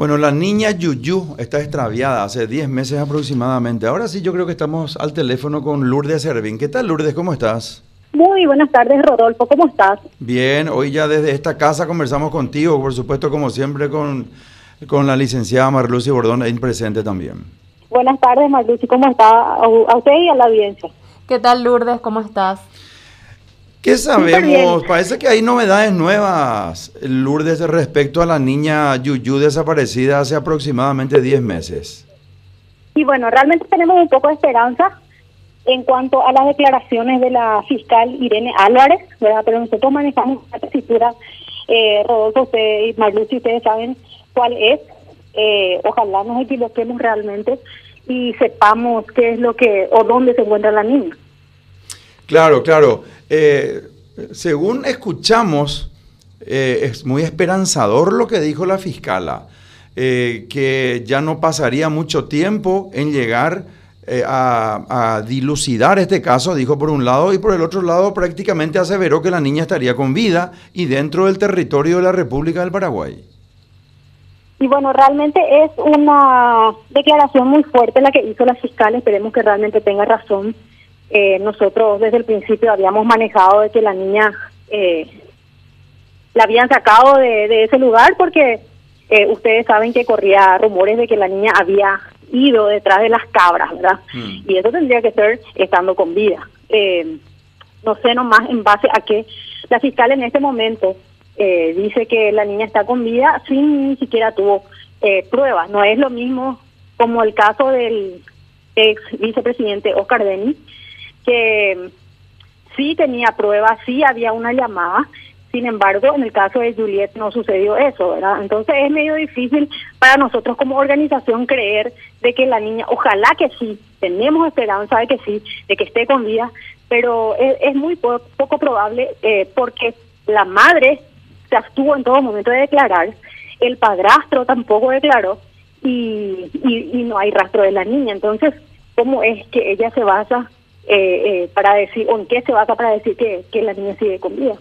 Bueno, la niña Yuyu está extraviada hace 10 meses aproximadamente. Ahora sí, yo creo que estamos al teléfono con Lourdes Servín. ¿Qué tal, Lourdes? ¿Cómo estás? Muy buenas tardes, Rodolfo. ¿Cómo estás? Bien, hoy ya desde esta casa conversamos contigo, por supuesto, como siempre, con, con la licenciada Marlucy Bordón, ahí presente también. Buenas tardes, Marlucy. ¿Cómo está? A usted y a la audiencia. ¿Qué tal, Lourdes? ¿Cómo estás? ¿Qué sabemos? Parece que hay novedades nuevas, Lourdes, respecto a la niña Yuyu desaparecida hace aproximadamente 10 meses. Y bueno, realmente tenemos un poco de esperanza en cuanto a las declaraciones de la fiscal Irene Álvarez, ¿verdad? Pero nosotros manejamos una tesitura, eh, Rodolfo usted y Marluci, ustedes saben cuál es. Eh, ojalá nos equivoquemos realmente y sepamos qué es lo que o dónde se encuentra la niña. Claro, claro. Eh, según escuchamos, eh, es muy esperanzador lo que dijo la fiscala, eh, que ya no pasaría mucho tiempo en llegar a, a, dilucidar este caso, dijo por un lado, y por el otro lado prácticamente aseveró que la niña estaría con vida y dentro del territorio de la República del Paraguay. Y bueno, realmente es una declaración muy fuerte la que hizo la fiscal, esperemos que realmente tenga razón eh, nosotros desde el principio habíamos manejado de que la niña eh, la habían sacado de, ese lugar porque eh, ustedes saben que corría rumores de que la niña había ido detrás de las cabras, ¿verdad? Mm. Y eso tendría que ser estando con vida. no sé nomás en base a que la fiscal en este momento dice que la niña está con vida sin ni siquiera tuvo pruebas. No es lo mismo como el caso del ex vicepresidente Oscar Denis, que sí tenía pruebas, sí había una llamada, sin embargo, en el caso de Juliet no sucedió eso, ¿verdad? Entonces es medio difícil para nosotros como organización creer de que la niña, ojalá que sí, tenemos esperanza de que sí, de que esté con vida, pero es, muy poco probable eh, porque la madre se abstuvo en todo momento de declarar, el padrastro tampoco declaró y, y, y no hay rastro de la niña. Entonces, ¿cómo es que ella se basa eh, eh, para decir, o en qué se basa para decir que, que la niña sigue con vida.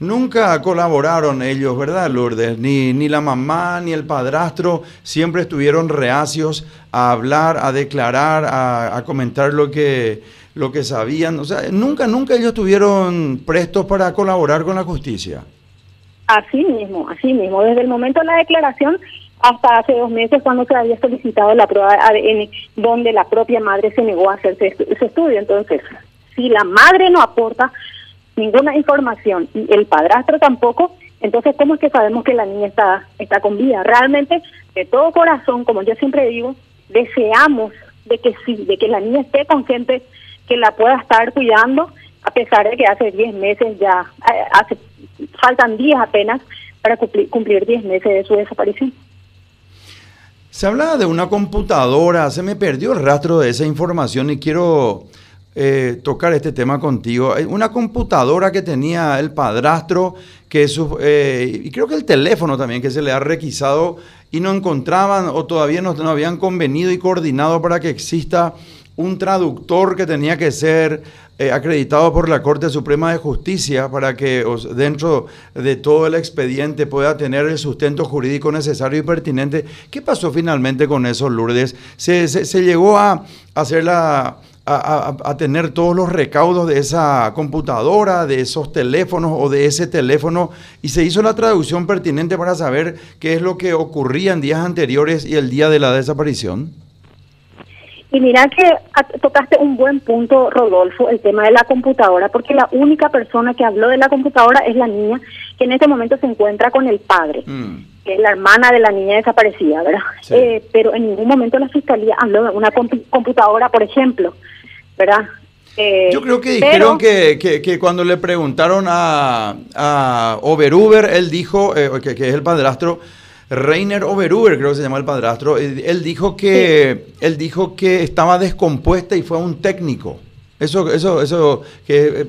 Nunca colaboraron ellos, ¿verdad, Lourdes? Ni, ni la mamá ni el padrastro siempre estuvieron reacios a hablar, a declarar, a, a, comentar lo que, lo que sabían. O sea, nunca, nunca ellos estuvieron prestos para colaborar con la justicia. Así mismo, así mismo. Desde el momento de la declaración hasta hace dos meses cuando se había solicitado la prueba de ADN, donde la propia madre se negó a hacerse ese estudio. Entonces, si la madre no aporta ninguna información y el padrastro tampoco, entonces, ¿cómo es que sabemos que la niña está, está con vida? Realmente, de todo corazón, como yo siempre digo, deseamos de que sí, de que la niña esté con gente que la pueda estar cuidando, a pesar de que hace 10 meses ya, eh, hace faltan días apenas para cumplir 10 meses de su desaparición. Se hablaba de una computadora, se me perdió el rastro de esa información y quiero eh, tocar este tema contigo. Una computadora que tenía el padrastro, que eh, y creo que el teléfono también que se le ha requisado y no encontraban o todavía no, no habían convenido y coordinado para que exista un traductor que tenía que ser eh, acreditado por la Corte Suprema de Justicia para que dentro de todo el expediente pueda tener el sustento jurídico necesario y pertinente. ¿Qué pasó finalmente con eso, Lourdes? ¿Se, se, llegó a, hacer la, a, tener todos los recaudos de esa computadora, de esos teléfonos o de ese teléfono y se hizo la traducción pertinente para saber qué es lo que ocurría en días anteriores y el día de la desaparición? Y mira que tocaste un buen punto, Rodolfo, el tema de la computadora, porque la única persona que habló de la computadora es la niña que en este momento se encuentra con el padre, mm. que es la hermana de la niña desaparecida, ¿verdad? Eh, pero en ningún momento la fiscalía habló de una computadora, por ejemplo, ¿verdad? Eh, Yo creo que dijeron que, que, cuando le preguntaron a, a Overuber, él dijo, eh, que, que es el padrastro, Reiner Overuber, creo que se llama el padrastro, él dijo que él dijo que estaba descompuesta y fue a un técnico. Eso, eso, eso, que eh,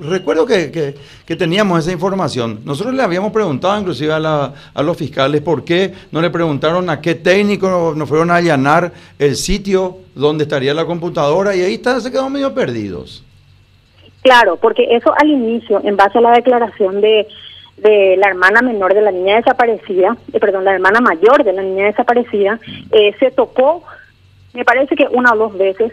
recuerdo que, que, teníamos esa información. Nosotros le habíamos preguntado inclusive a, la, a, los fiscales por qué no le preguntaron a qué técnico nos fueron a allanar el sitio donde estaría la computadora y ahí está, se quedaron medio perdidos. Claro, porque eso al inicio, en base a la declaración de de la hermana menor de la niña desaparecida, eh, perdón, la hermana mayor de la niña desaparecida, eh, se tocó, me parece que una o dos veces,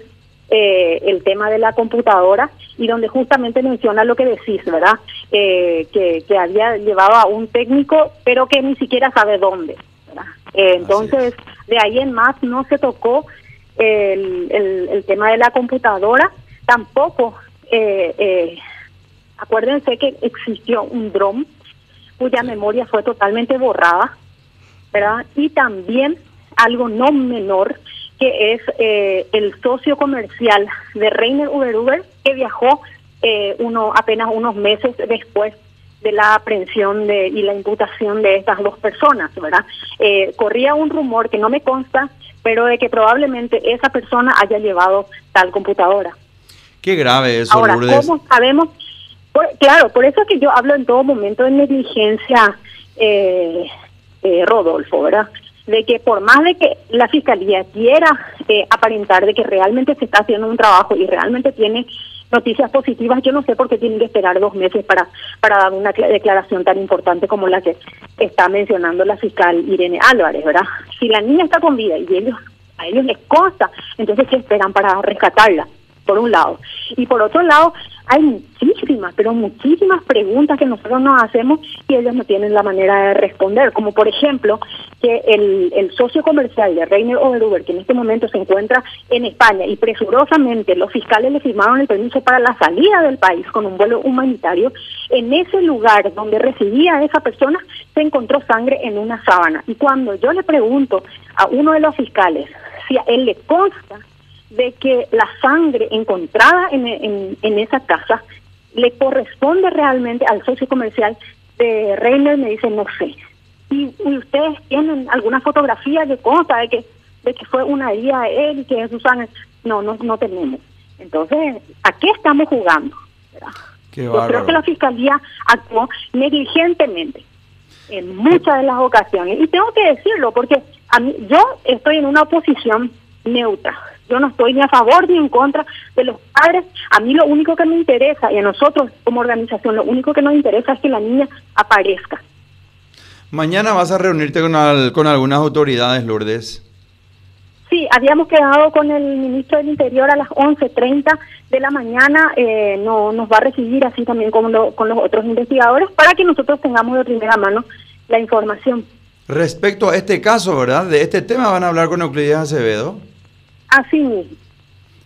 eh, el tema de la computadora y donde justamente menciona lo que decís, ¿verdad? que, que había llevado a un técnico, pero que ni siquiera sabe dónde. ¿verdad? entonces, de ahí en más no se tocó el, el, el tema de la computadora, tampoco. acuérdense que existió un dron cuya memoria fue totalmente borrada, ¿verdad? Y también algo no menor, que es eh, el socio comercial de Reiner Uber Uber, que viajó eh, uno apenas unos meses después de la aprehensión de, y la imputación de estas dos personas, ¿verdad? Eh, corría un rumor que no me consta, pero de que probablemente esa persona haya llevado tal computadora. Qué grave eso, Ahora, ¿cómo sabemos? Claro, por eso es que yo hablo en todo momento de negligencia, eh, eh, Rodolfo, ¿verdad? De que por más de que la fiscalía quiera eh, aparentar de que realmente se está haciendo un trabajo y realmente tiene noticias positivas, yo no sé por qué tienen que esperar dos meses para, para dar una declaración tan importante como la que está mencionando la fiscal Irene Álvarez, ¿verdad? Si la niña está con vida y ellos a ellos les consta, entonces ¿qué esperan para rescatarla? Por un lado. Y por otro lado, hay pero muchísimas preguntas que nosotros nos hacemos y ellos no tienen la manera de responder, como por ejemplo que el, socio comercial de Reiner Overuber, que en este momento se encuentra en España y presurosamente los fiscales le firmaron el permiso para la salida del país con un vuelo humanitario, en ese lugar donde residía esa persona se encontró sangre en una sábana. Y cuando yo le pregunto a uno de los fiscales si a él le consta de que la sangre encontrada en, en, esa casa le corresponde realmente al socio comercial de Reiner, me dice, no sé. Y, ustedes tienen alguna fotografía de consta de que de que fue una herida de él y que es su sangre. No, no, no tenemos. Entonces, ¿a qué estamos jugando? Yo creo que la fiscalía actuó negligentemente en muchas de las ocasiones. Y tengo que decirlo porque a mí, yo estoy en una posición neutra. Yo no estoy ni a favor ni en contra de los padres. A mí lo único que me interesa, y a nosotros como organización, lo único que nos interesa es que la niña aparezca. Mañana vas a reunirte con, con algunas autoridades, Lourdes. Sí, habíamos quedado con el ministro del Interior a las 11.30 de la mañana. Eh, no, nos va a recibir así también como con los otros investigadores para que nosotros tengamos de primera mano la información. Respecto a este caso, ¿verdad? De este tema van a hablar con Euclides Acevedo. Así mismo.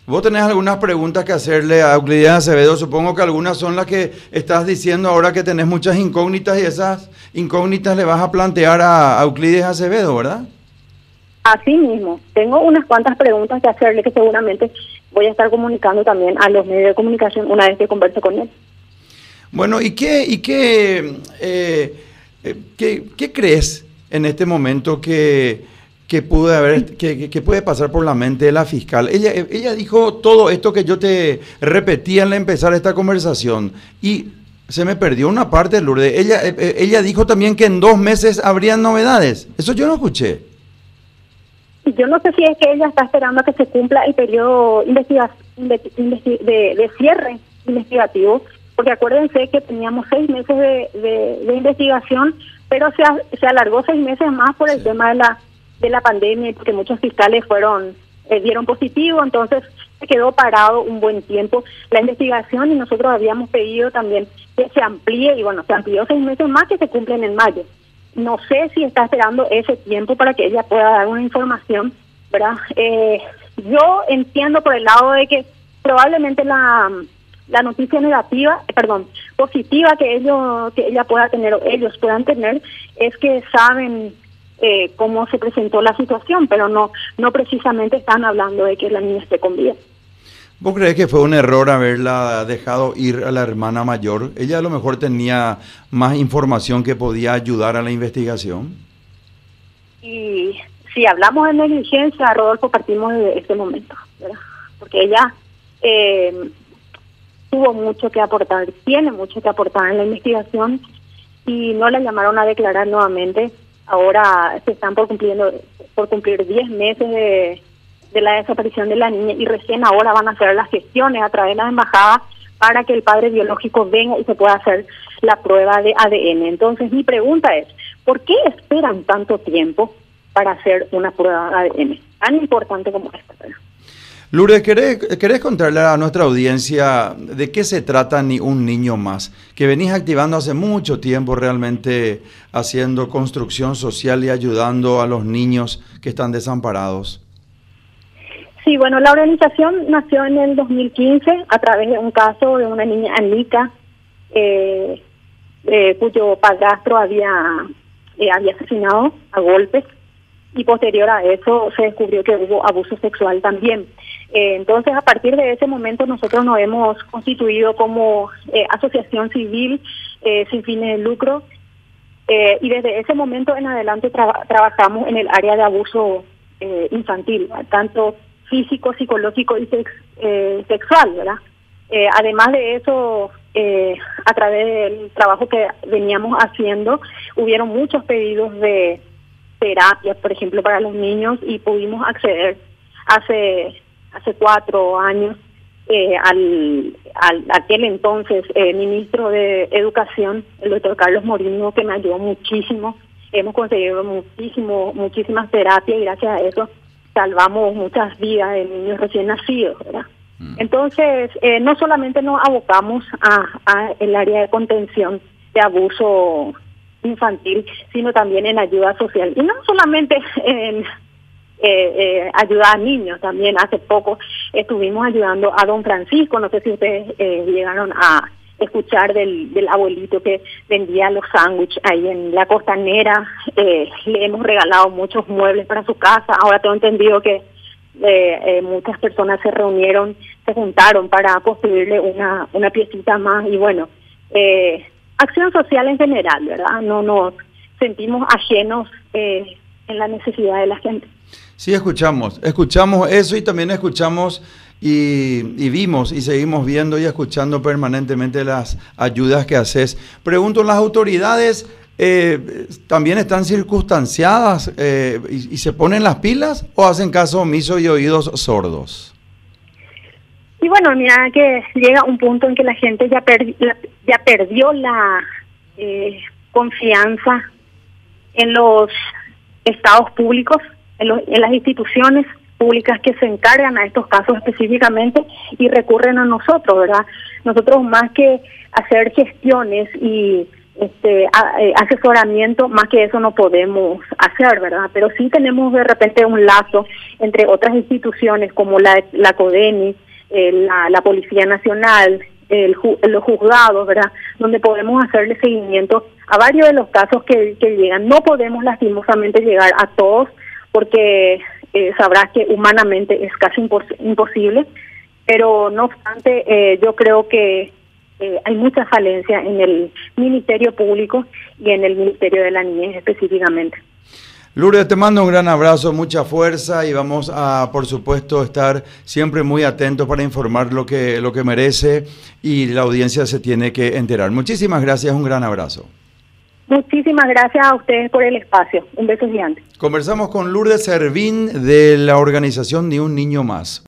Vos tenés algunas preguntas que hacerle a Euclides Acevedo. Supongo que algunas son las que estás diciendo ahora que tenés muchas incógnitas y esas incógnitas le vas a plantear a Euclides Acevedo, ¿verdad? Así mismo. Tengo unas cuantas preguntas que hacerle que seguramente voy a estar comunicando también a los medios de comunicación una vez que converse con él. Bueno, ¿y qué, y qué, eh, eh, qué, qué crees en este momento que que pude haber, que, que, puede pasar por la mente de la fiscal. Ella, ella dijo todo esto que yo te repetía al empezar esta conversación y se me perdió una parte, Lourdes. Ella, eh, eh, ella dijo también que en dos meses habrían novedades. Eso yo no escuché. Yo no sé si es que ella está esperando a que se cumpla el periodo investiga de, de, cierre investigativo, porque acuérdense que teníamos seis meses de, de investigación, pero se, se alargó seis meses más por el tema de la de la pandemia, porque muchos fiscales fueron eh, dieron positivo, entonces se quedó parado un buen tiempo la investigación y nosotros habíamos pedido también que se amplíe y bueno, se amplió seis meses más que se cumplen en mayo. No sé si está esperando ese tiempo para que ella pueda dar una información, ¿verdad? Eh, yo entiendo por el lado de que probablemente la, la noticia negativa, perdón, positiva que ellos que ella pueda tener o ellos puedan tener es que saben eh, cómo se presentó la situación, pero no, no precisamente están hablando de que la niña esté con vida. ¿Vos crees que fue un error haberla dejado ir a la hermana mayor? Ella a lo mejor tenía más información que podía ayudar a la investigación. Y si hablamos de negligencia, Rodolfo, partimos de este momento, ¿verdad? porque ella eh, tuvo mucho que aportar, tiene mucho que aportar en la investigación y no la llamaron a declarar nuevamente ahora se están por cumpliendo por cumplir 10 meses de, de la desaparición de la niña y recién ahora van a hacer las gestiones a través de la embajada para que el padre biológico venga y se pueda hacer la prueba de ADN. Entonces mi pregunta es, ¿por qué esperan tanto tiempo para hacer una prueba de ADN tan importante como esta? Lourdes, ¿querés, contarle a nuestra audiencia de qué se trata ni un niño más? Que venís activando hace mucho tiempo realmente haciendo construcción social y ayudando a los niños que están desamparados. Sí, bueno, la organización nació en el 2015 a través de un caso de una niña Anika, eh, eh, cuyo padrastro había, eh, había asesinado a golpes y posterior a eso se descubrió que hubo abuso sexual también. entonces, a partir de ese momento nosotros nos hemos constituido como asociación civil sin fines de lucro y desde ese momento en adelante trabajamos en el área de abuso infantil, tanto físico, psicológico y eh, sexual, ¿verdad? Eh, además de eso, eh, a través del trabajo que veníamos haciendo, hubieron muchos pedidos de terapias, por ejemplo, para los niños y pudimos acceder hace hace cuatro años al, al aquel entonces ministro de Educación, el doctor Carlos Morino, que me ayudó muchísimo. Hemos conseguido muchísimo, muchísimas terapias y gracias a eso salvamos muchas vidas de niños recién nacidos, ¿verdad? Mm. Entonces, eh, no solamente nos abocamos a, el área de contención de abuso infantil, sino también en ayuda social. Y no solamente en eh, eh, ayuda a niños, también hace poco estuvimos ayudando a don Francisco, no sé si ustedes llegaron a escuchar del, abuelito que vendía los sándwiches ahí en la costanera. Eh, le hemos regalado muchos muebles para su casa. Ahora tengo entendido que eh, eh, muchas personas se reunieron, se juntaron para construirle una, una piecita más. Y bueno, acción social en general, ¿verdad? No nos sentimos ajenos en la necesidad de la gente. Sí, escuchamos, escuchamos eso y también escuchamos y, vimos y seguimos viendo y escuchando permanentemente las ayudas que haces. Pregunto, ¿las autoridades eh, también están circunstanciadas eh, y, se ponen las pilas o hacen caso omiso y oídos sordos? Y bueno, mira que llega un punto en que la gente ya, ya perdió la eh, confianza en los estados públicos, en, en las instituciones públicas que se encargan a estos casos específicamente y recurren a nosotros, ¿verdad? Nosotros más que hacer gestiones y este eh, asesoramiento, más que eso no podemos hacer, ¿verdad? Pero sí tenemos de repente un lazo entre otras instituciones como la, la CODENI, eh, la, la Policía Nacional, el, los juzgados, ¿verdad? Donde podemos hacerle seguimiento a varios de los casos que, que llegan. No podemos lastimosamente llegar a todos porque eh, sabrás que humanamente es casi imposible, pero no obstante, eh, yo creo que eh, hay mucha falencia en el Ministerio Público y en el Ministerio de la Niñez específicamente. Lourdes, te mando un gran abrazo, mucha fuerza y vamos a, por supuesto, estar siempre muy atentos para informar lo que, lo que merece y la audiencia se tiene que enterar. Muchísimas gracias, un gran abrazo. Muchísimas gracias a ustedes por el espacio. Un beso gigante. Conversamos con Lourdes Servín de la organización Ni un Niño Más.